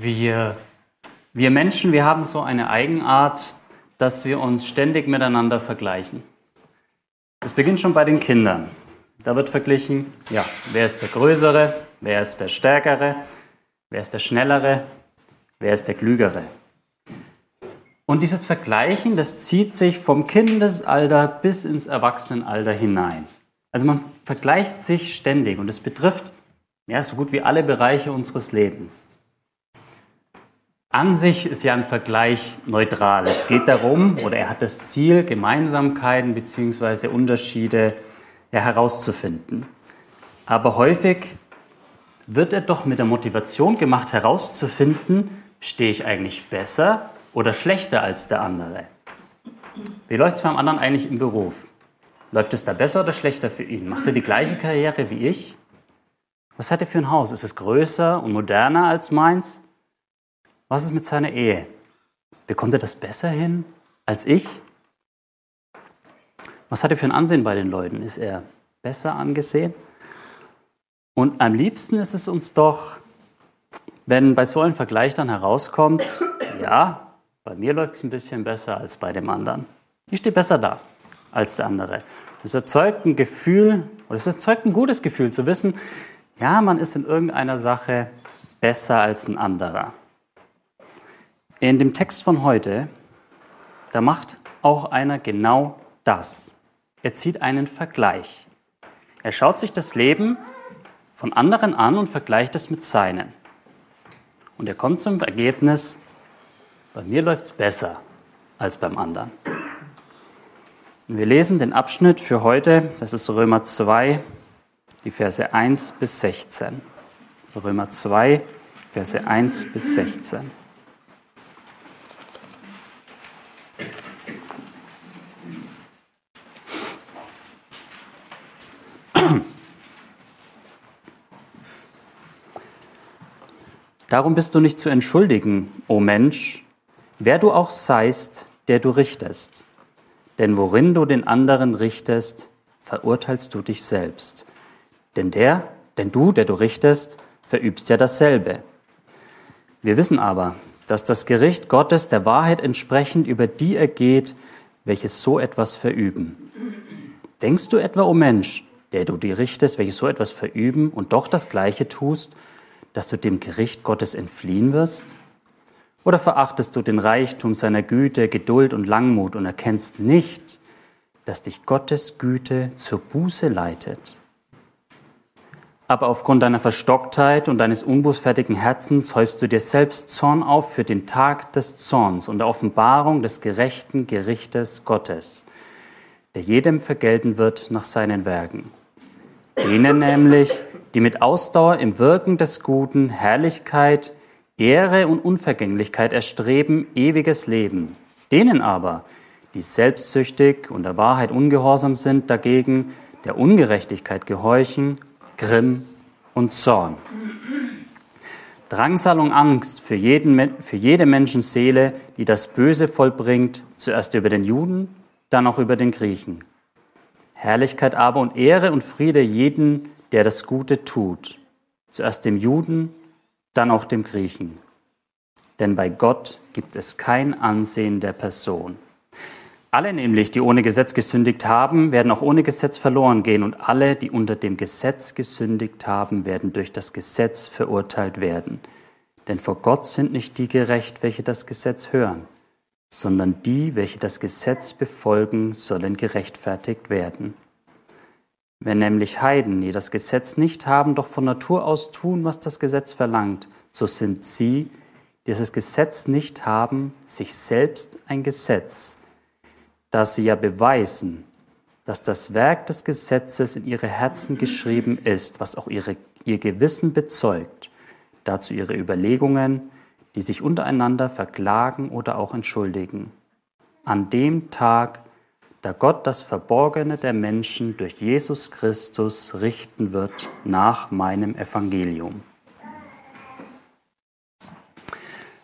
Wir, wir Menschen, wir haben so eine Eigenart, dass wir uns ständig miteinander vergleichen. Das beginnt schon bei den Kindern. Da wird verglichen, ja, wer ist der Größere, wer ist der Stärkere, wer ist der Schnellere, wer ist der Klügere. Und dieses Vergleichen, das zieht sich vom Kindesalter bis ins Erwachsenenalter hinein. Also man vergleicht sich ständig und es betrifft ja, so gut wie alle Bereiche unseres Lebens. An sich ist ja ein Vergleich neutral. Es geht darum, oder er hat das Ziel, Gemeinsamkeiten bzw. Unterschiede ja, herauszufinden. Aber häufig wird er doch mit der Motivation gemacht, herauszufinden, stehe ich eigentlich besser oder schlechter als der andere. Wie läuft es beim anderen eigentlich im Beruf? Läuft es da besser oder schlechter für ihn? Macht er die gleiche Karriere wie ich? Was hat er für ein Haus? Ist es größer und moderner als meins? Was ist mit seiner Ehe? Bekommt er das besser hin als ich? Was hat er für ein Ansehen bei den Leuten? Ist er besser angesehen? Und am liebsten ist es uns doch, wenn bei so einem Vergleich dann herauskommt, ja, bei mir läuft es ein bisschen besser als bei dem anderen. Ich stehe besser da als der andere. Das erzeugt ein Gefühl, oder es erzeugt ein gutes Gefühl zu wissen, ja, man ist in irgendeiner Sache besser als ein anderer. In dem Text von heute, da macht auch einer genau das. Er zieht einen Vergleich. Er schaut sich das Leben von anderen an und vergleicht es mit seinem. Und er kommt zum Ergebnis, bei mir läuft es besser als beim anderen. Wir lesen den Abschnitt für heute, das ist Römer 2, die Verse 1 bis 16. Römer 2, Verse 1 bis 16. Darum bist du nicht zu entschuldigen, o Mensch, wer du auch seist, der du richtest. Denn worin du den anderen richtest, verurteilst du dich selbst. Denn der, denn du, der du richtest, verübst ja dasselbe. Wir wissen aber, dass das Gericht Gottes der Wahrheit entsprechend über die ergeht, welche so etwas verüben. Denkst du etwa, o Mensch, der du die richtest, welche so etwas verüben und doch das Gleiche tust, dass du dem Gericht Gottes entfliehen wirst? Oder verachtest du den Reichtum seiner Güte, Geduld und Langmut und erkennst nicht, dass dich Gottes Güte zur Buße leitet? Aber aufgrund deiner Verstocktheit und deines unbußfertigen Herzens häufst du dir selbst Zorn auf für den Tag des Zorns und der Offenbarung des gerechten Gerichtes Gottes, der jedem vergelten wird nach seinen Werken. Denen nämlich, die mit Ausdauer im Wirken des Guten Herrlichkeit, Ehre und Unvergänglichkeit erstreben, ewiges Leben. Denen aber, die selbstsüchtig und der Wahrheit ungehorsam sind, dagegen der Ungerechtigkeit gehorchen, Grimm und Zorn. Drangsal und Angst für, jeden, für jede Menschenseele, die das Böse vollbringt, zuerst über den Juden, dann auch über den Griechen. Herrlichkeit aber und Ehre und Friede jeden, der das Gute tut, zuerst dem Juden, dann auch dem Griechen. Denn bei Gott gibt es kein Ansehen der Person. Alle nämlich, die ohne Gesetz gesündigt haben, werden auch ohne Gesetz verloren gehen und alle, die unter dem Gesetz gesündigt haben, werden durch das Gesetz verurteilt werden. Denn vor Gott sind nicht die gerecht, welche das Gesetz hören, sondern die, welche das Gesetz befolgen, sollen gerechtfertigt werden. Wenn nämlich Heiden, die das Gesetz nicht haben, doch von Natur aus tun, was das Gesetz verlangt, so sind sie, die das Gesetz nicht haben, sich selbst ein Gesetz, da sie ja beweisen, dass das Werk des Gesetzes in ihre Herzen geschrieben ist, was auch ihre, ihr Gewissen bezeugt, dazu ihre Überlegungen, die sich untereinander verklagen oder auch entschuldigen. An dem Tag, da Gott das Verborgene der Menschen durch Jesus Christus richten wird nach meinem Evangelium.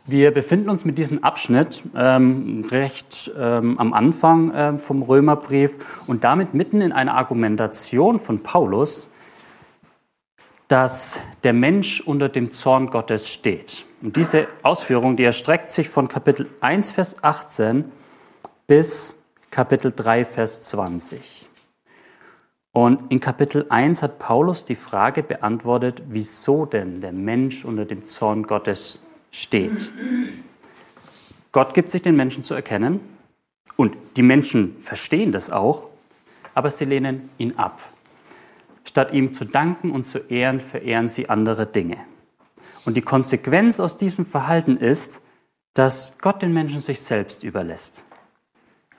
Wir befinden uns mit diesem Abschnitt ähm, recht ähm, am Anfang äh, vom Römerbrief und damit mitten in einer Argumentation von Paulus, dass der Mensch unter dem Zorn Gottes steht. Und diese Ausführung, die erstreckt sich von Kapitel 1, Vers 18 bis Kapitel 3, Vers 20. Und in Kapitel 1 hat Paulus die Frage beantwortet, wieso denn der Mensch unter dem Zorn Gottes steht. Gott gibt sich den Menschen zu erkennen und die Menschen verstehen das auch, aber sie lehnen ihn ab. Statt ihm zu danken und zu ehren, verehren sie andere Dinge. Und die Konsequenz aus diesem Verhalten ist, dass Gott den Menschen sich selbst überlässt.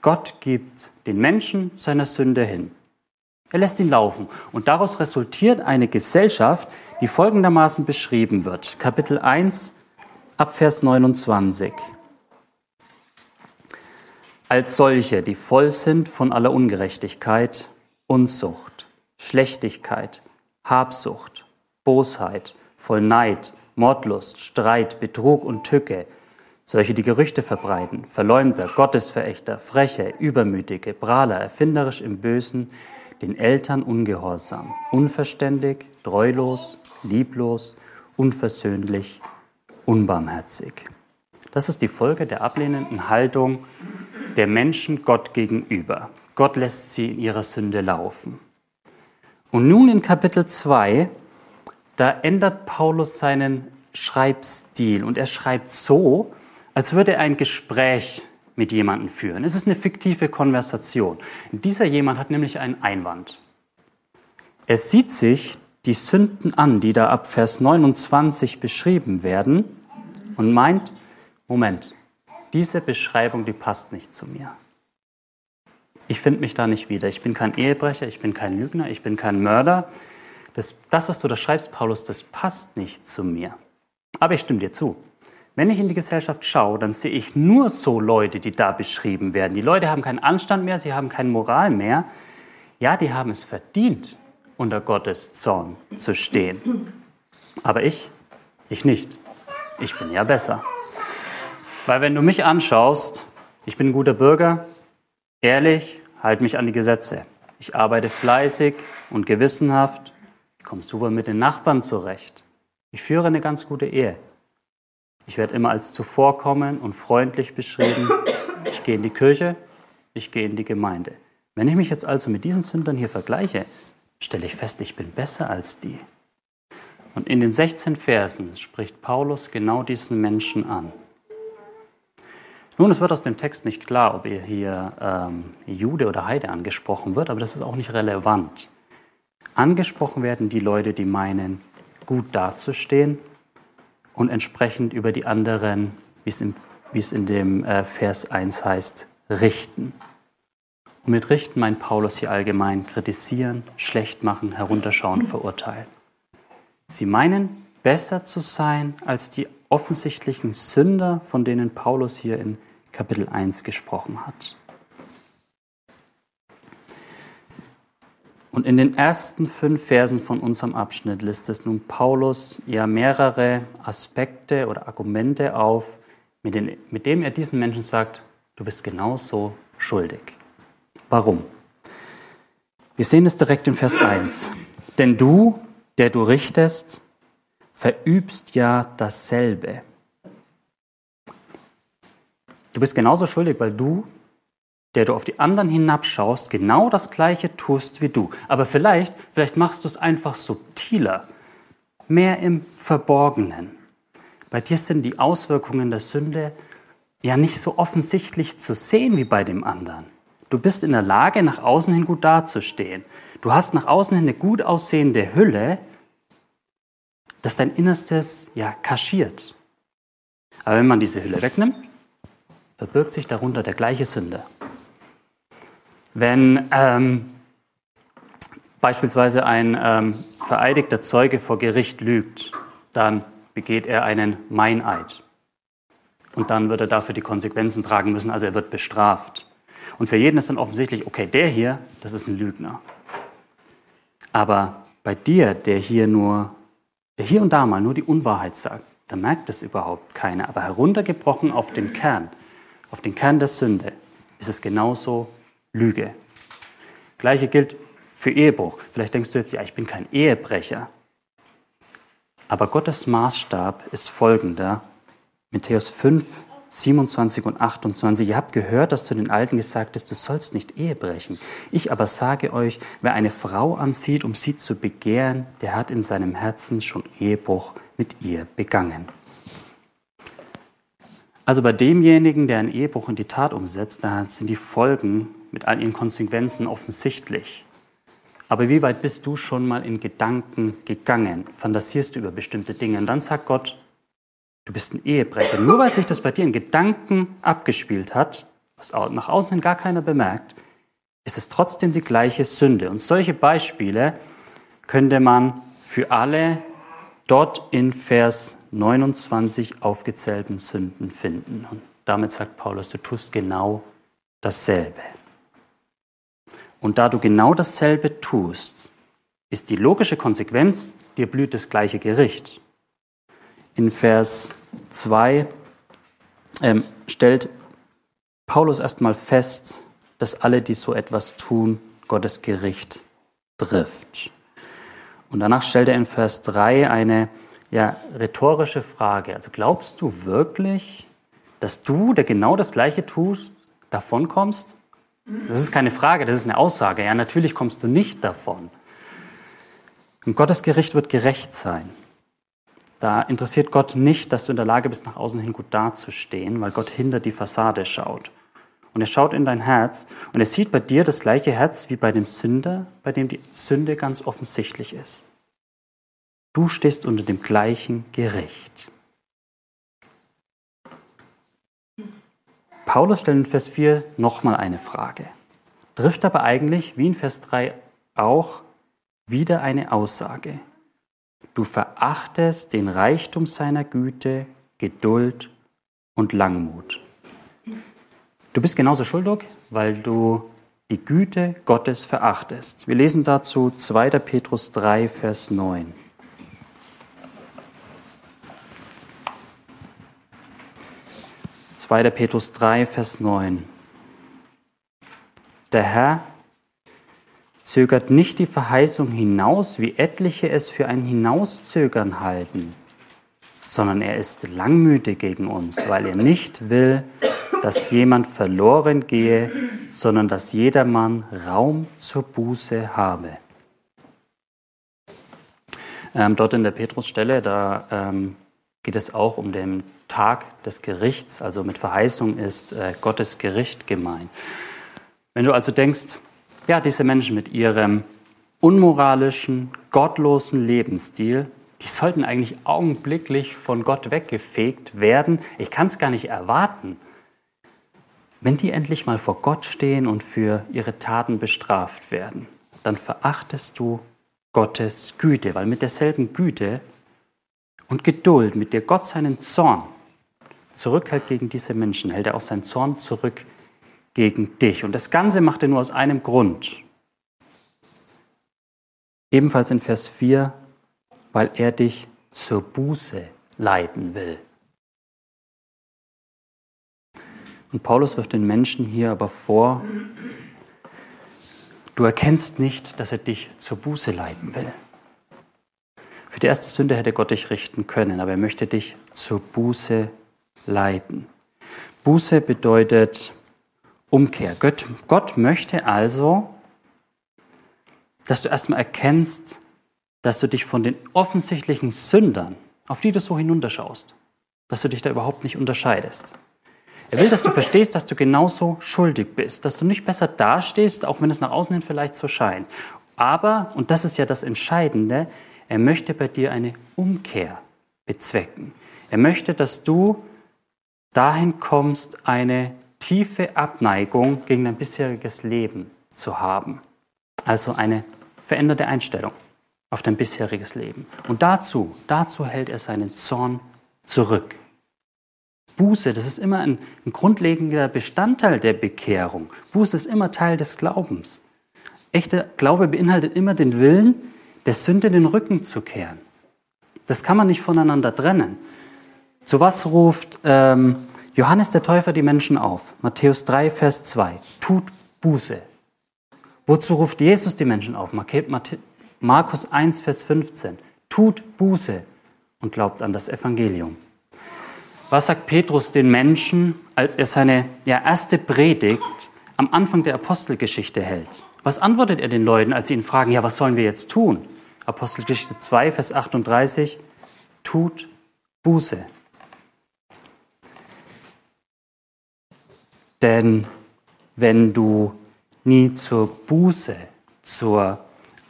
Gott gibt den Menschen seiner Sünde hin. Er lässt ihn laufen. Und daraus resultiert eine Gesellschaft, die folgendermaßen beschrieben wird. Kapitel 1 ab Vers 29. Als solche, die voll sind von aller Ungerechtigkeit, Unzucht, Schlechtigkeit, Habsucht, Bosheit, voll Neid, Mordlust, Streit, Betrug und Tücke, solche, die Gerüchte verbreiten, Verleumder, Gottesverächter, Freche, Übermütige, Prahler, erfinderisch im Bösen, den Eltern ungehorsam, unverständig, treulos, lieblos, unversöhnlich, unbarmherzig. Das ist die Folge der ablehnenden Haltung der Menschen Gott gegenüber. Gott lässt sie in ihrer Sünde laufen. Und nun in Kapitel 2, da ändert Paulus seinen Schreibstil und er schreibt so, als würde er ein Gespräch mit jemandem führen. Es ist eine fiktive Konversation. Dieser jemand hat nämlich einen Einwand. Er sieht sich die Sünden an, die da ab Vers 29 beschrieben werden und meint, Moment, diese Beschreibung, die passt nicht zu mir. Ich finde mich da nicht wieder. Ich bin kein Ehebrecher, ich bin kein Lügner, ich bin kein Mörder. Das, das, was du da schreibst, Paulus, das passt nicht zu mir. Aber ich stimme dir zu. Wenn ich in die Gesellschaft schaue, dann sehe ich nur so Leute, die da beschrieben werden. Die Leute haben keinen Anstand mehr, sie haben keine Moral mehr. Ja, die haben es verdient, unter Gottes Zorn zu stehen. Aber ich, ich nicht. Ich bin ja besser. Weil wenn du mich anschaust, ich bin ein guter Bürger, ehrlich, halte mich an die Gesetze. Ich arbeite fleißig und gewissenhaft, komme super mit den Nachbarn zurecht. Ich führe eine ganz gute Ehe. Ich werde immer als zuvorkommen und freundlich beschrieben. Ich gehe in die Kirche, ich gehe in die Gemeinde. Wenn ich mich jetzt also mit diesen Sündern hier vergleiche, stelle ich fest, ich bin besser als die. Und in den 16 Versen spricht Paulus genau diesen Menschen an. Nun, es wird aus dem Text nicht klar, ob ihr hier ähm, Jude oder Heide angesprochen wird, aber das ist auch nicht relevant. Angesprochen werden die Leute, die meinen, gut dazustehen und entsprechend über die anderen, wie es, im, wie es in dem äh, Vers 1 heißt, richten. Und mit richten meint Paulus hier allgemein kritisieren, schlecht machen, herunterschauen, verurteilen. Sie meinen, besser zu sein als die offensichtlichen Sünder, von denen Paulus hier in Kapitel 1 gesprochen hat. Und in den ersten fünf Versen von unserem Abschnitt listet nun Paulus ja mehrere Aspekte oder Argumente auf, mit, den, mit dem er diesen Menschen sagt, du bist genauso schuldig. Warum? Wir sehen es direkt in Vers 1. Denn du, der du richtest, verübst ja dasselbe. Du bist genauso schuldig, weil du der du auf die anderen hinabschaust, genau das Gleiche tust wie du. Aber vielleicht, vielleicht machst du es einfach subtiler, mehr im Verborgenen. Bei dir sind die Auswirkungen der Sünde ja nicht so offensichtlich zu sehen wie bei dem anderen. Du bist in der Lage, nach außen hin gut dazustehen. Du hast nach außen hin eine gut aussehende Hülle, das dein Innerstes ja kaschiert. Aber wenn man diese Hülle wegnimmt, verbirgt sich darunter der gleiche Sünder. Wenn ähm, beispielsweise ein ähm, vereidigter Zeuge vor Gericht lügt, dann begeht er einen Meineid. Und dann wird er dafür die Konsequenzen tragen müssen, also er wird bestraft. Und für jeden ist dann offensichtlich, okay, der hier, das ist ein Lügner. Aber bei dir, der hier nur, der hier und da mal nur die Unwahrheit sagt, da merkt es überhaupt keiner. Aber heruntergebrochen auf den Kern, auf den Kern der Sünde, ist es genauso Lüge. Gleiche gilt für Ehebruch. Vielleicht denkst du jetzt, ja, ich bin kein Ehebrecher. Aber Gottes Maßstab ist folgender. Matthäus 5, 27 und 28. Ihr habt gehört, dass zu den Alten gesagt ist, du sollst nicht Ehe brechen. Ich aber sage euch, wer eine Frau ansieht, um sie zu begehren, der hat in seinem Herzen schon Ehebruch mit ihr begangen. Also bei demjenigen, der einen Ehebruch in die Tat umsetzt, da sind die Folgen mit all ihren Konsequenzen offensichtlich. Aber wie weit bist du schon mal in Gedanken gegangen? Fantasierst du über bestimmte Dinge? Und dann sagt Gott, du bist ein Ehebrecher. Nur weil sich das bei dir in Gedanken abgespielt hat, was nach außen hin gar keiner bemerkt, ist es trotzdem die gleiche Sünde. Und solche Beispiele könnte man für alle dort in Vers 29 aufgezählten Sünden finden. Und damit sagt Paulus, du tust genau dasselbe. Und da du genau dasselbe tust, ist die logische Konsequenz, dir blüht das gleiche Gericht. In Vers 2 ähm, stellt Paulus erstmal fest, dass alle, die so etwas tun, Gottes Gericht trifft. Und danach stellt er in Vers 3 eine ja, rhetorische Frage. Also glaubst du wirklich, dass du, der genau das Gleiche tust, davonkommst? Das ist keine Frage, das ist eine Aussage. Ja, natürlich kommst du nicht davon. Und Gottes Gericht wird gerecht sein. Da interessiert Gott nicht, dass du in der Lage bist, nach außen hin gut dazustehen, weil Gott hinter die Fassade schaut. Und er schaut in dein Herz und er sieht bei dir das gleiche Herz wie bei dem Sünder, bei dem die Sünde ganz offensichtlich ist. Du stehst unter dem gleichen Gericht. Paulus stellt in Vers 4 nochmal eine Frage. Trifft aber eigentlich, wie in Vers 3 auch, wieder eine Aussage. Du verachtest den Reichtum seiner Güte, Geduld und Langmut. Du bist genauso schuldig, weil du die Güte Gottes verachtest. Wir lesen dazu 2. Petrus 3, Vers 9. 2. Petrus 3, Vers 9. Der Herr zögert nicht die Verheißung hinaus, wie etliche es für ein Hinauszögern halten, sondern er ist langmütig gegen uns, weil er nicht will, dass jemand verloren gehe, sondern dass jedermann Raum zur Buße habe. Ähm, dort in der Petrusstelle, da ähm, geht es auch um den Tag des Gerichts, also mit Verheißung ist äh, Gottes Gericht gemeint. Wenn du also denkst, ja, diese Menschen mit ihrem unmoralischen, gottlosen Lebensstil, die sollten eigentlich augenblicklich von Gott weggefegt werden. Ich kann es gar nicht erwarten. Wenn die endlich mal vor Gott stehen und für ihre Taten bestraft werden, dann verachtest du Gottes Güte, weil mit derselben Güte und Geduld, mit der Gott seinen Zorn zurückhält gegen diese Menschen, hält er auch seinen Zorn zurück gegen dich. Und das Ganze macht er nur aus einem Grund. Ebenfalls in Vers 4, weil er dich zur Buße leiten will. Und Paulus wirft den Menschen hier aber vor, du erkennst nicht, dass er dich zur Buße leiten will. Für die erste Sünde hätte Gott dich richten können, aber er möchte dich zur Buße leiten leiten. Buße bedeutet Umkehr. Gott, Gott möchte also, dass du erstmal erkennst, dass du dich von den offensichtlichen Sündern, auf die du so hinunterschaust, dass du dich da überhaupt nicht unterscheidest. Er will, dass du verstehst, dass du genauso schuldig bist, dass du nicht besser dastehst, auch wenn es nach außen hin vielleicht so scheint. Aber, und das ist ja das Entscheidende, er möchte bei dir eine Umkehr bezwecken. Er möchte, dass du dahin kommst, eine tiefe Abneigung gegen dein bisheriges Leben zu haben. Also eine veränderte Einstellung auf dein bisheriges Leben. Und dazu, dazu hält er seinen Zorn zurück. Buße, das ist immer ein, ein grundlegender Bestandteil der Bekehrung. Buße ist immer Teil des Glaubens. Echter Glaube beinhaltet immer den Willen, der Sünde den Rücken zu kehren. Das kann man nicht voneinander trennen. Zu was ruft ähm, Johannes der Täufer die Menschen auf? Matthäus 3, Vers 2. Tut Buße. Wozu ruft Jesus die Menschen auf? Markus 1, Vers 15. Tut Buße und glaubt an das Evangelium. Was sagt Petrus den Menschen, als er seine ja, erste Predigt am Anfang der Apostelgeschichte hält? Was antwortet er den Leuten, als sie ihn fragen, ja, was sollen wir jetzt tun? Apostelgeschichte 2, Vers 38, tut Buße. Denn wenn du nie zur Buße, zur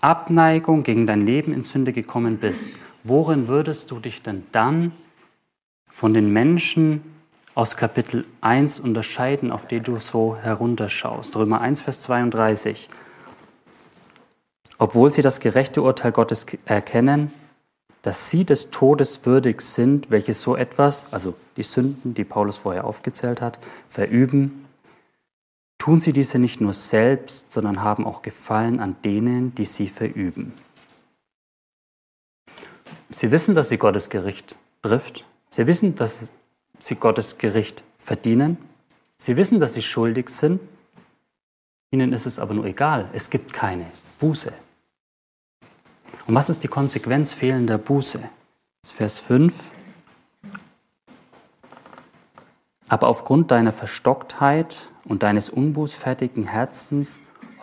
Abneigung gegen dein Leben in Sünde gekommen bist, worin würdest du dich denn dann von den Menschen aus Kapitel 1 unterscheiden, auf die du so herunterschaust? Römer 1, Vers 32. Obwohl sie das gerechte Urteil Gottes erkennen, dass sie des Todes würdig sind, welche so etwas, also die Sünden, die Paulus vorher aufgezählt hat, verüben, tun sie diese nicht nur selbst, sondern haben auch Gefallen an denen, die sie verüben. Sie wissen, dass sie Gottes Gericht trifft. Sie wissen, dass sie Gottes Gericht verdienen. Sie wissen, dass sie schuldig sind. Ihnen ist es aber nur egal. Es gibt keine Buße. Und was ist die Konsequenz fehlender Buße? Vers 5. Aber aufgrund deiner Verstocktheit und deines unbußfertigen Herzens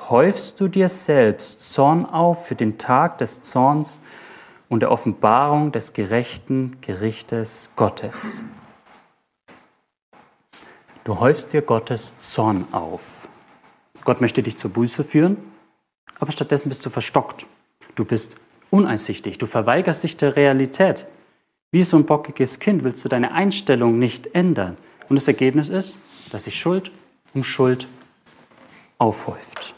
häufst du dir selbst Zorn auf für den Tag des Zorns und der Offenbarung des gerechten Gerichtes Gottes. Du häufst dir Gottes Zorn auf. Gott möchte dich zur Buße führen, aber stattdessen bist du verstockt. Du bist uneinsichtig, du verweigerst dich der Realität. Wie so ein bockiges Kind willst du deine Einstellung nicht ändern. Und das Ergebnis ist, dass sich Schuld um Schuld aufhäuft.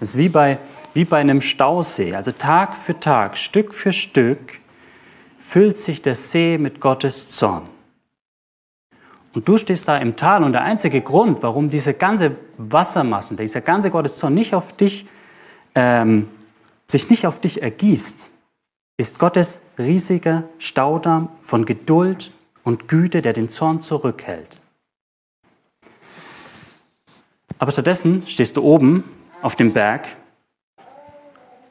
Das ist wie bei, wie bei einem Stausee. Also Tag für Tag, Stück für Stück füllt sich der See mit Gottes Zorn. Und du stehst da im Tal und der einzige Grund, warum diese ganze Wassermassen, dieser ganze Gotteszorn nicht auf dich ähm, sich nicht auf dich ergießt, ist Gottes riesiger Staudamm von Geduld und Güte, der den Zorn zurückhält. Aber stattdessen stehst du oben auf dem Berg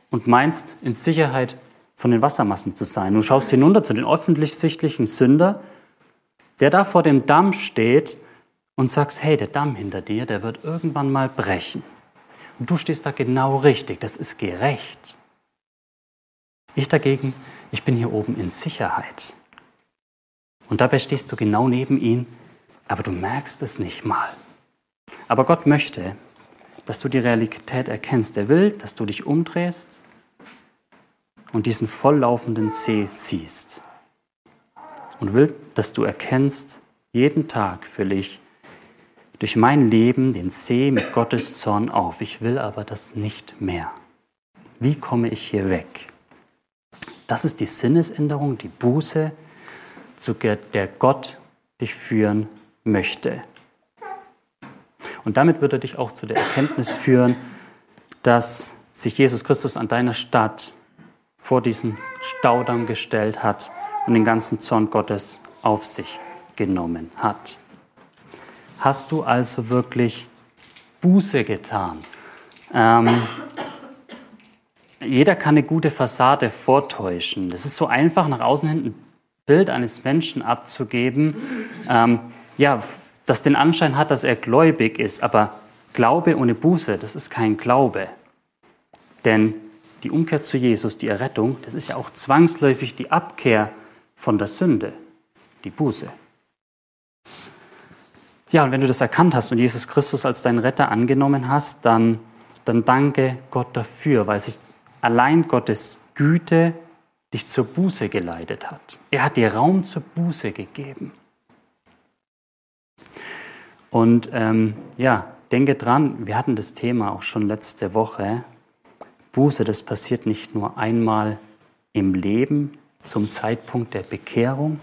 und meinst in Sicherheit von den Wassermassen zu sein. Du schaust hinunter zu den öffentlich sichtlichen Sünder, der da vor dem Damm steht und sagst, hey, der Damm hinter dir, der wird irgendwann mal brechen. Und du stehst da genau richtig, das ist gerecht. Ich dagegen, ich bin hier oben in Sicherheit. Und dabei stehst du genau neben ihm, aber du merkst es nicht mal. Aber Gott möchte, dass du die Realität erkennst. Er will, dass du dich umdrehst und diesen volllaufenden See siehst. Und will, dass du erkennst, jeden Tag fülle ich durch mein Leben den See mit Gottes Zorn auf. Ich will aber das nicht mehr. Wie komme ich hier weg? Das ist die Sinnesänderung, die Buße, zu der Gott dich führen möchte. Und damit wird er dich auch zu der Erkenntnis führen, dass sich Jesus Christus an deiner Stadt vor diesen Staudamm gestellt hat und den ganzen Zorn Gottes auf sich genommen hat. Hast du also wirklich Buße getan? Ähm, jeder kann eine gute Fassade vortäuschen. Das ist so einfach, nach außen hin ein Bild eines Menschen abzugeben, ähm, ja, das den Anschein hat, dass er gläubig ist. Aber Glaube ohne Buße, das ist kein Glaube. Denn die Umkehr zu Jesus, die Errettung, das ist ja auch zwangsläufig die Abkehr von der Sünde, die Buße. Ja, und wenn du das erkannt hast und Jesus Christus als deinen Retter angenommen hast, dann, dann danke Gott dafür, weil sich allein Gottes Güte dich zur Buße geleitet hat. Er hat dir Raum zur Buße gegeben. Und ähm, ja, denke dran, wir hatten das Thema auch schon letzte Woche. Buße, das passiert nicht nur einmal im Leben zum Zeitpunkt der Bekehrung.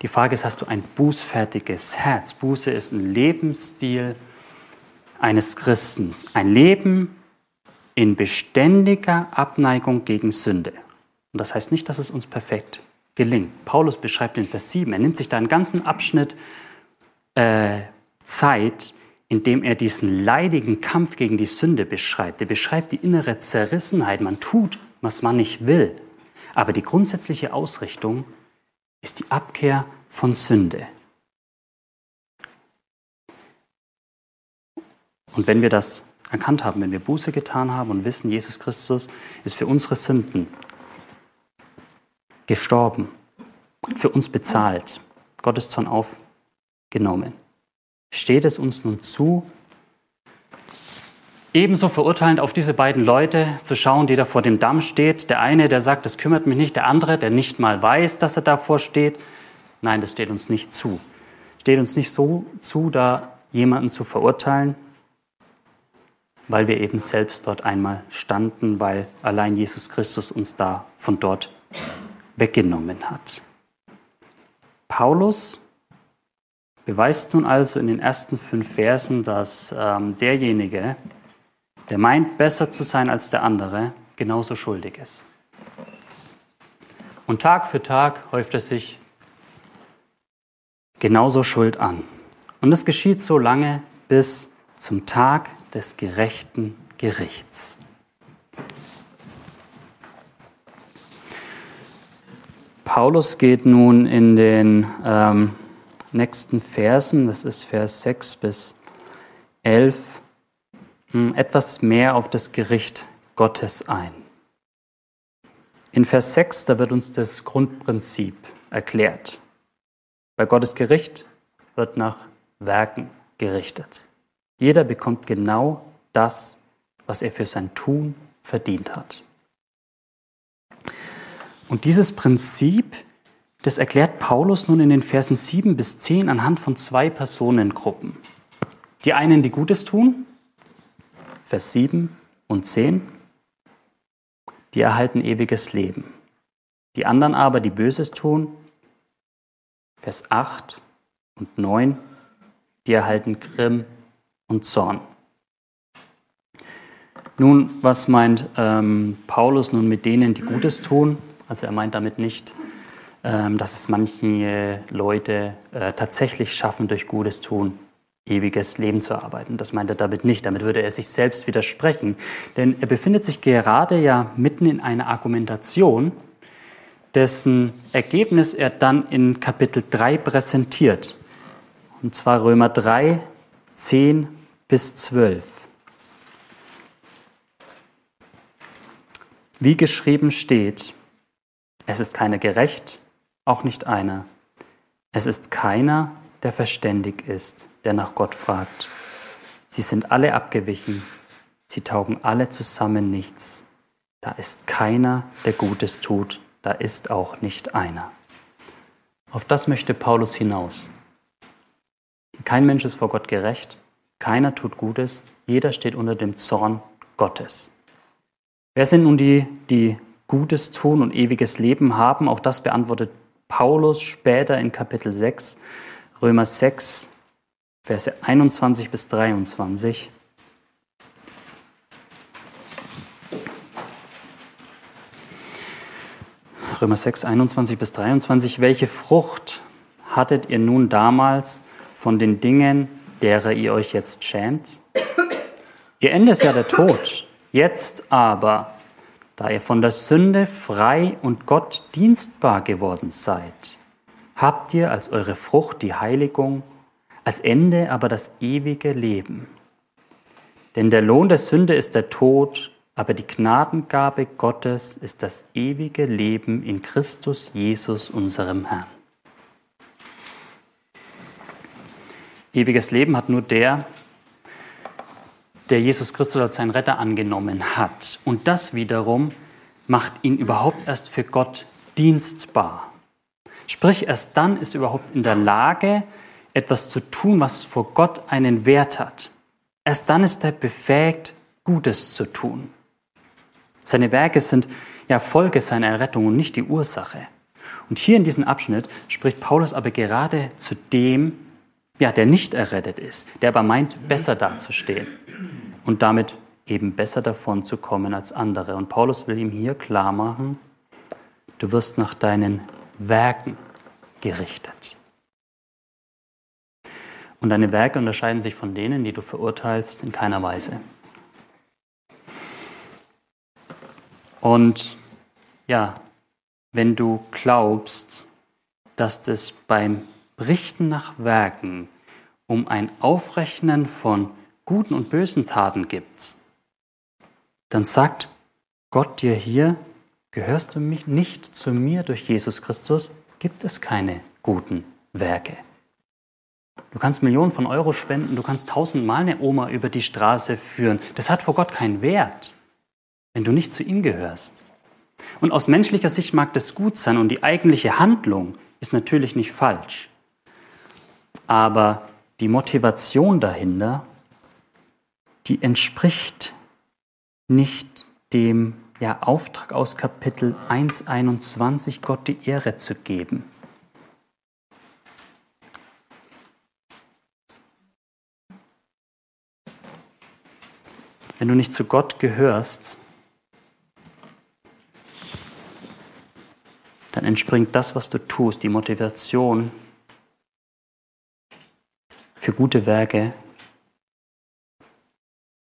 Die Frage ist, hast du ein bußfertiges Herz? Buße ist ein Lebensstil eines Christens. Ein Leben, in beständiger Abneigung gegen Sünde. Und das heißt nicht, dass es uns perfekt gelingt. Paulus beschreibt in Vers 7, er nimmt sich da einen ganzen Abschnitt äh, Zeit, in dem er diesen leidigen Kampf gegen die Sünde beschreibt. Er beschreibt die innere Zerrissenheit. Man tut, was man nicht will. Aber die grundsätzliche Ausrichtung ist die Abkehr von Sünde. Und wenn wir das erkannt haben, wenn wir Buße getan haben und wissen, Jesus Christus ist für unsere Sünden gestorben, für uns bezahlt, Gottes Zorn aufgenommen, steht es uns nun zu, ebenso verurteilend auf diese beiden Leute zu schauen, die da vor dem Damm steht. Der eine, der sagt, das kümmert mich nicht, der andere, der nicht mal weiß, dass er davor steht. Nein, das steht uns nicht zu. Steht uns nicht so zu, da jemanden zu verurteilen, weil wir eben selbst dort einmal standen, weil allein Jesus Christus uns da von dort weggenommen hat. Paulus beweist nun also in den ersten fünf Versen, dass ähm, derjenige, der meint, besser zu sein als der andere, genauso schuldig ist. Und Tag für Tag häuft es sich genauso Schuld an. Und es geschieht so lange bis zum Tag des gerechten Gerichts. Paulus geht nun in den ähm, nächsten Versen, das ist Vers 6 bis 11, hm, etwas mehr auf das Gericht Gottes ein. In Vers 6, da wird uns das Grundprinzip erklärt. Bei Gottes Gericht wird nach Werken gerichtet. Jeder bekommt genau das, was er für sein Tun verdient hat. Und dieses Prinzip, das erklärt Paulus nun in den Versen 7 bis 10 anhand von zwei Personengruppen. Die einen, die Gutes tun Vers 7 und 10, die erhalten ewiges Leben. Die anderen aber, die Böses tun, Vers 8 und 9, die erhalten Grimm und Zorn. Nun, was meint ähm, Paulus nun mit denen, die Gutes tun? Also er meint damit nicht, dass es manche Leute äh, tatsächlich schaffen, durch Gutes tun ewiges Leben zu erarbeiten. Das meint er damit nicht. Damit würde er sich selbst widersprechen. Denn er befindet sich gerade ja mitten in einer Argumentation, dessen Ergebnis er dann in Kapitel 3 präsentiert. Und zwar Römer 3, 10 bis 12. Wie geschrieben steht, es ist keiner gerecht, auch nicht einer. Es ist keiner, der verständig ist der nach Gott fragt. Sie sind alle abgewichen, sie taugen alle zusammen nichts. Da ist keiner, der Gutes tut, da ist auch nicht einer. Auf das möchte Paulus hinaus. Kein Mensch ist vor Gott gerecht, keiner tut Gutes, jeder steht unter dem Zorn Gottes. Wer sind nun die, die Gutes tun und ewiges Leben haben? Auch das beantwortet Paulus später in Kapitel 6, Römer 6, Verse 21 bis 23. Römer 6, 21 bis 23. Welche Frucht hattet ihr nun damals von den Dingen, derer ihr euch jetzt schämt? Ihr Ende ist ja der Tod. Jetzt aber, da ihr von der Sünde frei und Gott dienstbar geworden seid, habt ihr als eure Frucht die Heiligung als Ende aber das ewige Leben. Denn der Lohn der Sünde ist der Tod, aber die Gnadengabe Gottes ist das ewige Leben in Christus Jesus, unserem Herrn. Ewiges Leben hat nur der, der Jesus Christus als sein Retter angenommen hat. Und das wiederum macht ihn überhaupt erst für Gott dienstbar. Sprich, erst dann ist er überhaupt in der Lage, etwas zu tun, was vor Gott einen Wert hat. Erst dann ist er befähigt, Gutes zu tun. Seine Werke sind ja Folge seiner Errettung und nicht die Ursache. Und hier in diesem Abschnitt spricht Paulus aber gerade zu dem, ja, der nicht errettet ist, der aber meint, besser dazustehen und damit eben besser davon zu kommen als andere. Und Paulus will ihm hier klar machen, du wirst nach deinen Werken gerichtet. Und deine Werke unterscheiden sich von denen, die du verurteilst, in keiner Weise. Und ja, wenn du glaubst, dass es beim Richten nach Werken um ein Aufrechnen von guten und bösen Taten gibt, dann sagt Gott dir hier, gehörst du mich nicht zu mir durch Jesus Christus, gibt es keine guten Werke. Du kannst Millionen von Euro spenden, du kannst tausendmal eine Oma über die Straße führen. Das hat vor Gott keinen Wert, wenn du nicht zu ihm gehörst. Und aus menschlicher Sicht mag das gut sein und die eigentliche Handlung ist natürlich nicht falsch. Aber die Motivation dahinter, die entspricht nicht dem ja, Auftrag aus Kapitel 1.21, Gott die Ehre zu geben. Wenn du nicht zu Gott gehörst, dann entspringt das, was du tust, die Motivation für gute Werke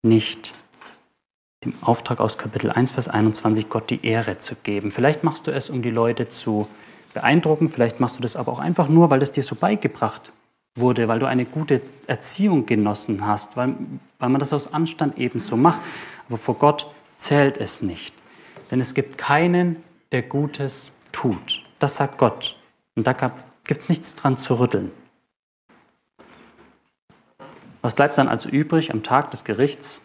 nicht dem Auftrag aus Kapitel 1, Vers 21, Gott die Ehre zu geben. Vielleicht machst du es, um die Leute zu beeindrucken, vielleicht machst du das aber auch einfach nur, weil es dir so beigebracht wurde, weil du eine gute Erziehung genossen hast, weil, weil man das aus Anstand eben so macht. Aber vor Gott zählt es nicht. Denn es gibt keinen, der Gutes tut. Das sagt Gott. Und da gibt es nichts dran zu rütteln. Was bleibt dann also übrig am Tag des Gerichts?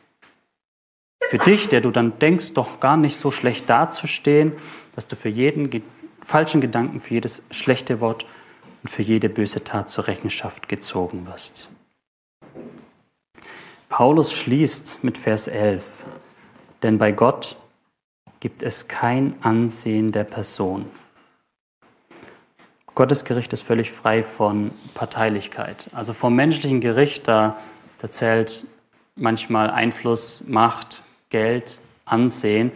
Für dich, der du dann denkst, doch gar nicht so schlecht dazustehen, dass du für jeden ge falschen Gedanken, für jedes schlechte Wort und für jede böse Tat zur Rechenschaft gezogen wirst. Paulus schließt mit Vers 11, denn bei Gott gibt es kein Ansehen der Person. Gottes Gericht ist völlig frei von Parteilichkeit. Also vom menschlichen Gericht, da, da zählt manchmal Einfluss, Macht, Geld, Ansehen.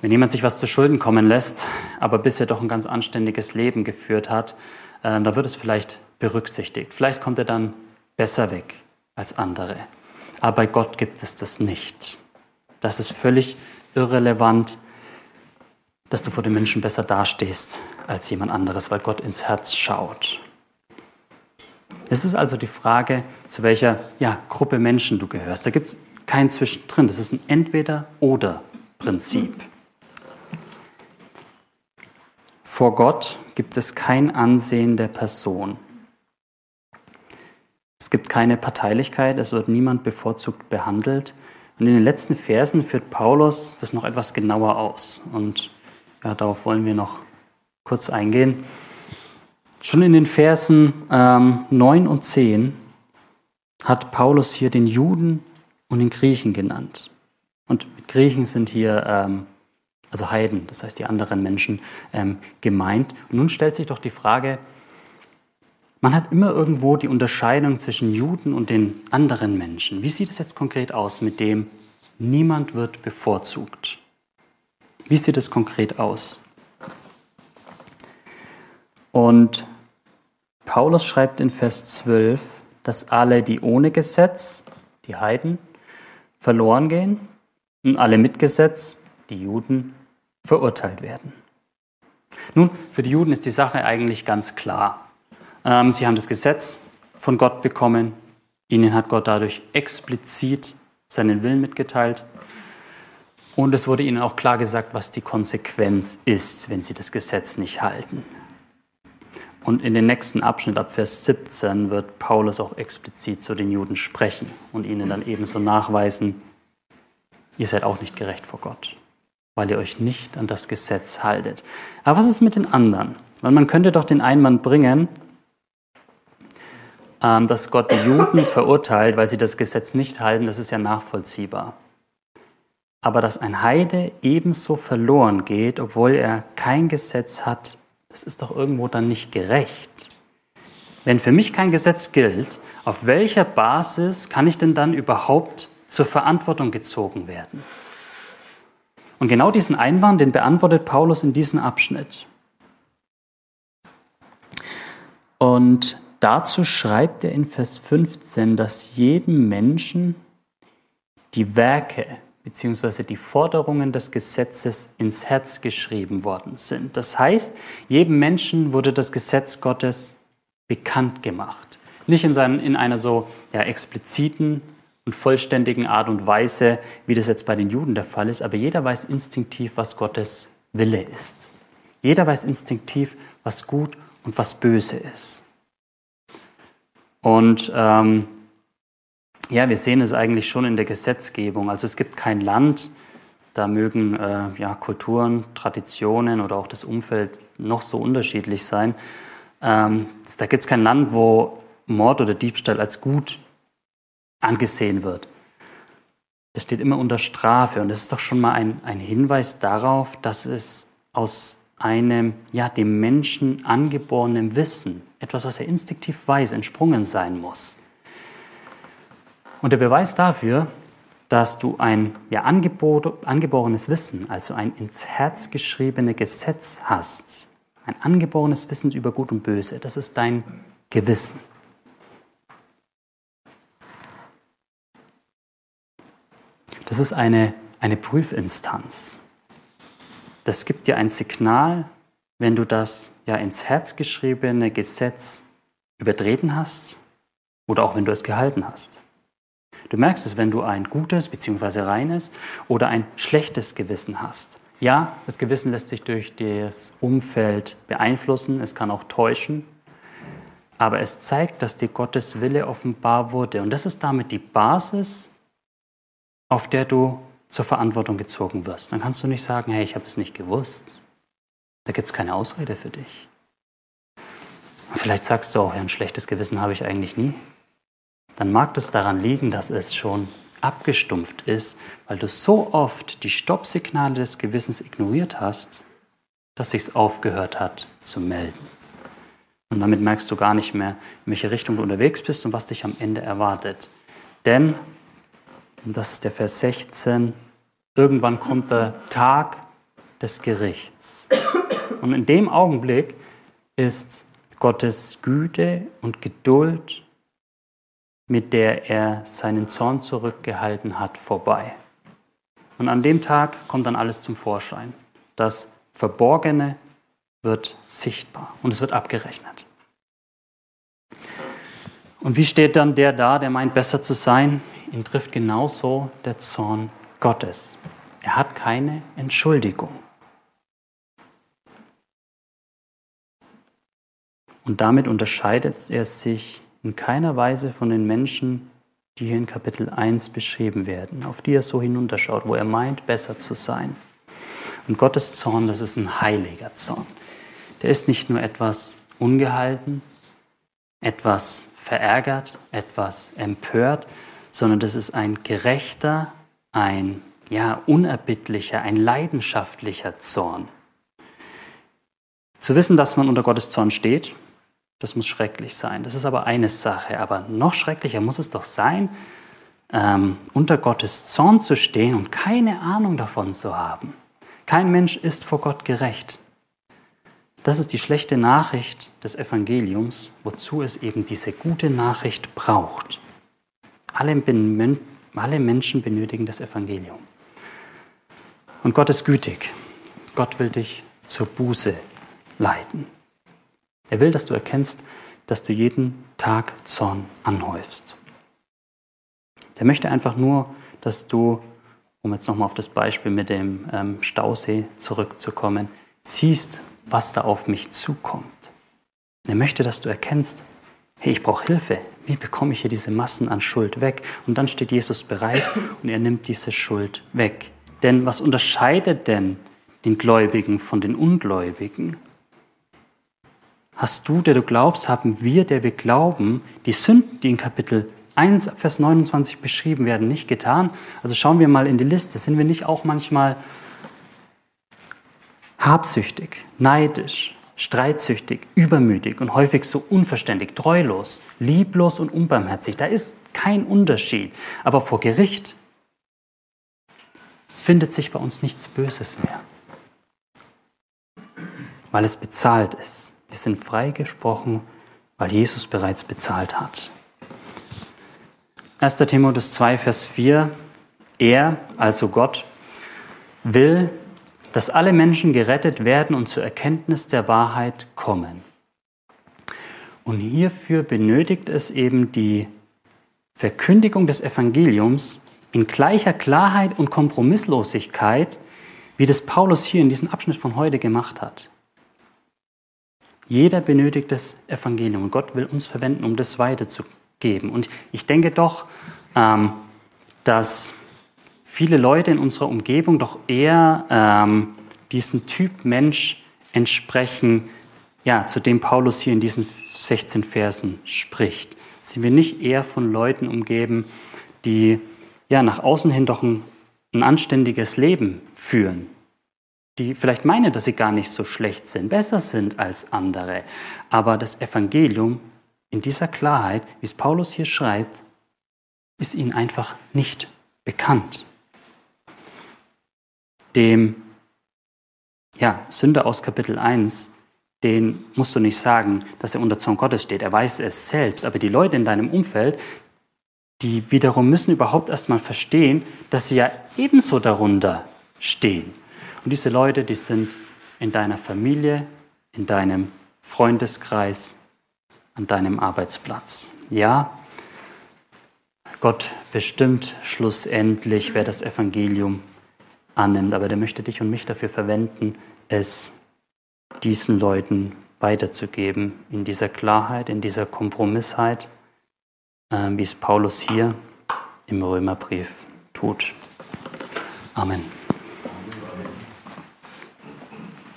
Wenn jemand sich was zu Schulden kommen lässt, aber bisher doch ein ganz anständiges Leben geführt hat, äh, da wird es vielleicht berücksichtigt. Vielleicht kommt er dann besser weg als andere. Aber bei Gott gibt es das nicht. Das ist völlig irrelevant, dass du vor den Menschen besser dastehst als jemand anderes, weil Gott ins Herz schaut. Es ist also die Frage, zu welcher ja, Gruppe Menschen du gehörst. Da gibt es kein Zwischendrin. Das ist ein Entweder-Oder-Prinzip. Vor Gott gibt es kein Ansehen der Person. Es gibt keine Parteilichkeit, es wird niemand bevorzugt behandelt. Und in den letzten Versen führt Paulus das noch etwas genauer aus. Und ja, darauf wollen wir noch kurz eingehen. Schon in den Versen ähm, 9 und 10 hat Paulus hier den Juden und den Griechen genannt. Und Griechen sind hier ähm, also Heiden, das heißt die anderen Menschen, ähm, gemeint. Und nun stellt sich doch die Frage, man hat immer irgendwo die Unterscheidung zwischen Juden und den anderen Menschen. Wie sieht es jetzt konkret aus mit dem, niemand wird bevorzugt? Wie sieht es konkret aus? Und Paulus schreibt in Vers 12, dass alle, die ohne Gesetz, die Heiden, verloren gehen und alle mit Gesetz, die Juden, verurteilt werden. Nun, für die Juden ist die Sache eigentlich ganz klar. Ähm, sie haben das Gesetz von Gott bekommen. Ihnen hat Gott dadurch explizit seinen Willen mitgeteilt. Und es wurde ihnen auch klar gesagt, was die Konsequenz ist, wenn sie das Gesetz nicht halten. Und in den nächsten Abschnitt ab Vers 17 wird Paulus auch explizit zu den Juden sprechen und ihnen dann ebenso nachweisen, ihr seid auch nicht gerecht vor Gott, weil ihr euch nicht an das Gesetz haltet. Aber was ist mit den anderen? Weil man könnte doch den Einwand bringen, ähm, dass Gott die Juden verurteilt, weil sie das Gesetz nicht halten, das ist ja nachvollziehbar. Aber dass ein Heide ebenso verloren geht, obwohl er kein Gesetz hat, das ist doch irgendwo dann nicht gerecht. Wenn für mich kein Gesetz gilt, auf welcher Basis kann ich denn dann überhaupt zur Verantwortung gezogen werden? Und genau diesen Einwand, den beantwortet Paulus in diesem Abschnitt. Und dazu schreibt er in Vers 15, dass jedem Menschen die Werke beziehungsweise die Forderungen des Gesetzes ins Herz geschrieben worden sind. Das heißt, jedem Menschen wurde das Gesetz Gottes bekannt gemacht. Nicht in, seinen, in einer so ja, expliziten und vollständigen Art und Weise, wie das jetzt bei den Juden der Fall ist, aber jeder weiß instinktiv, was Gottes Wille ist. Jeder weiß instinktiv, was gut und was böse ist. Und ähm, ja, wir sehen es eigentlich schon in der Gesetzgebung. Also es gibt kein Land, da mögen äh, ja, Kulturen, Traditionen oder auch das Umfeld noch so unterschiedlich sein. Ähm, da gibt es kein Land, wo Mord oder Diebstahl als gut angesehen wird. Das steht immer unter Strafe und das ist doch schon mal ein, ein Hinweis darauf, dass es aus einem ja, dem Menschen angeborenen Wissen, etwas, was er instinktiv weiß, entsprungen sein muss. Und der Beweis dafür, dass du ein ja, angeborenes Wissen, also ein ins Herz geschriebenes Gesetz hast, ein angeborenes Wissen über Gut und Böse, das ist dein Gewissen. Das ist eine, eine Prüfinstanz. Das gibt dir ein Signal, wenn du das ja ins Herz geschriebene Gesetz übertreten hast oder auch wenn du es gehalten hast. Du merkst es, wenn du ein gutes bzw. reines oder ein schlechtes Gewissen hast. Ja, das Gewissen lässt sich durch das Umfeld beeinflussen, es kann auch täuschen, aber es zeigt, dass dir Gottes Wille offenbar wurde. Und das ist damit die Basis, auf der du zur Verantwortung gezogen wirst. Dann kannst du nicht sagen, hey, ich habe es nicht gewusst. Da gibt es keine Ausrede für dich. Und vielleicht sagst du auch, ja, ein schlechtes Gewissen habe ich eigentlich nie dann mag das daran liegen, dass es schon abgestumpft ist, weil du so oft die Stoppsignale des Gewissens ignoriert hast, dass sich's aufgehört hat zu melden. Und damit merkst du gar nicht mehr, in welche Richtung du unterwegs bist und was dich am Ende erwartet. Denn, und das ist der Vers 16, irgendwann kommt der Tag des Gerichts. Und in dem Augenblick ist Gottes Güte und Geduld mit der er seinen Zorn zurückgehalten hat, vorbei. Und an dem Tag kommt dann alles zum Vorschein. Das Verborgene wird sichtbar und es wird abgerechnet. Und wie steht dann der da, der meint, besser zu sein? Ihn trifft genauso der Zorn Gottes. Er hat keine Entschuldigung. Und damit unterscheidet er sich in keiner Weise von den Menschen, die hier in Kapitel 1 beschrieben werden, auf die er so hinunterschaut, wo er meint, besser zu sein. Und Gottes Zorn, das ist ein heiliger Zorn. Der ist nicht nur etwas ungehalten, etwas verärgert, etwas empört, sondern das ist ein gerechter, ein ja, unerbittlicher, ein leidenschaftlicher Zorn. Zu wissen, dass man unter Gottes Zorn steht, das muss schrecklich sein. Das ist aber eine Sache. Aber noch schrecklicher muss es doch sein, ähm, unter Gottes Zorn zu stehen und keine Ahnung davon zu haben. Kein Mensch ist vor Gott gerecht. Das ist die schlechte Nachricht des Evangeliums, wozu es eben diese gute Nachricht braucht. Alle, alle Menschen benötigen das Evangelium. Und Gott ist gütig. Gott will dich zur Buße leiten. Er will, dass du erkennst, dass du jeden Tag Zorn anhäufst. Er möchte einfach nur, dass du, um jetzt nochmal auf das Beispiel mit dem ähm, Stausee zurückzukommen, siehst, was da auf mich zukommt. Er möchte, dass du erkennst, hey, ich brauche Hilfe. Wie bekomme ich hier diese Massen an Schuld weg? Und dann steht Jesus bereit und er nimmt diese Schuld weg. Denn was unterscheidet denn den Gläubigen von den Ungläubigen? Hast du, der du glaubst, haben wir, der wir glauben, die Sünden, die in Kapitel 1, Vers 29 beschrieben werden, nicht getan? Also schauen wir mal in die Liste. Sind wir nicht auch manchmal habsüchtig, neidisch, streitsüchtig, übermütig und häufig so unverständig, treulos, lieblos und unbarmherzig? Da ist kein Unterschied. Aber vor Gericht findet sich bei uns nichts Böses mehr, weil es bezahlt ist. Wir sind freigesprochen, weil Jesus bereits bezahlt hat. 1. Timotheus 2, Vers 4. Er, also Gott, will, dass alle Menschen gerettet werden und zur Erkenntnis der Wahrheit kommen. Und hierfür benötigt es eben die Verkündigung des Evangeliums in gleicher Klarheit und Kompromisslosigkeit, wie das Paulus hier in diesem Abschnitt von heute gemacht hat. Jeder benötigt das Evangelium und Gott will uns verwenden, um das weiterzugeben. Und ich denke doch, ähm, dass viele Leute in unserer Umgebung doch eher ähm, diesen Typ Mensch entsprechen, ja, zu dem Paulus hier in diesen 16 Versen spricht. Sind wir nicht eher von Leuten umgeben, die ja nach außen hin doch ein, ein anständiges Leben führen, die vielleicht meinen, dass sie gar nicht so schlecht sind, besser sind als andere, aber das Evangelium in dieser Klarheit, wie es Paulus hier schreibt, ist ihnen einfach nicht bekannt. Dem ja, Sünder aus Kapitel 1, den musst du nicht sagen, dass er unter Zorn Gottes steht. Er weiß es selbst. Aber die Leute in deinem Umfeld, die wiederum müssen überhaupt erstmal verstehen, dass sie ja ebenso darunter stehen. Und diese Leute, die sind in deiner Familie, in deinem Freundeskreis, an deinem Arbeitsplatz. Ja, Gott bestimmt schlussendlich, wer das Evangelium annimmt, aber der möchte dich und mich dafür verwenden, es diesen Leuten weiterzugeben, in dieser Klarheit, in dieser Kompromissheit, äh, wie es Paulus hier im Römerbrief tut. Amen.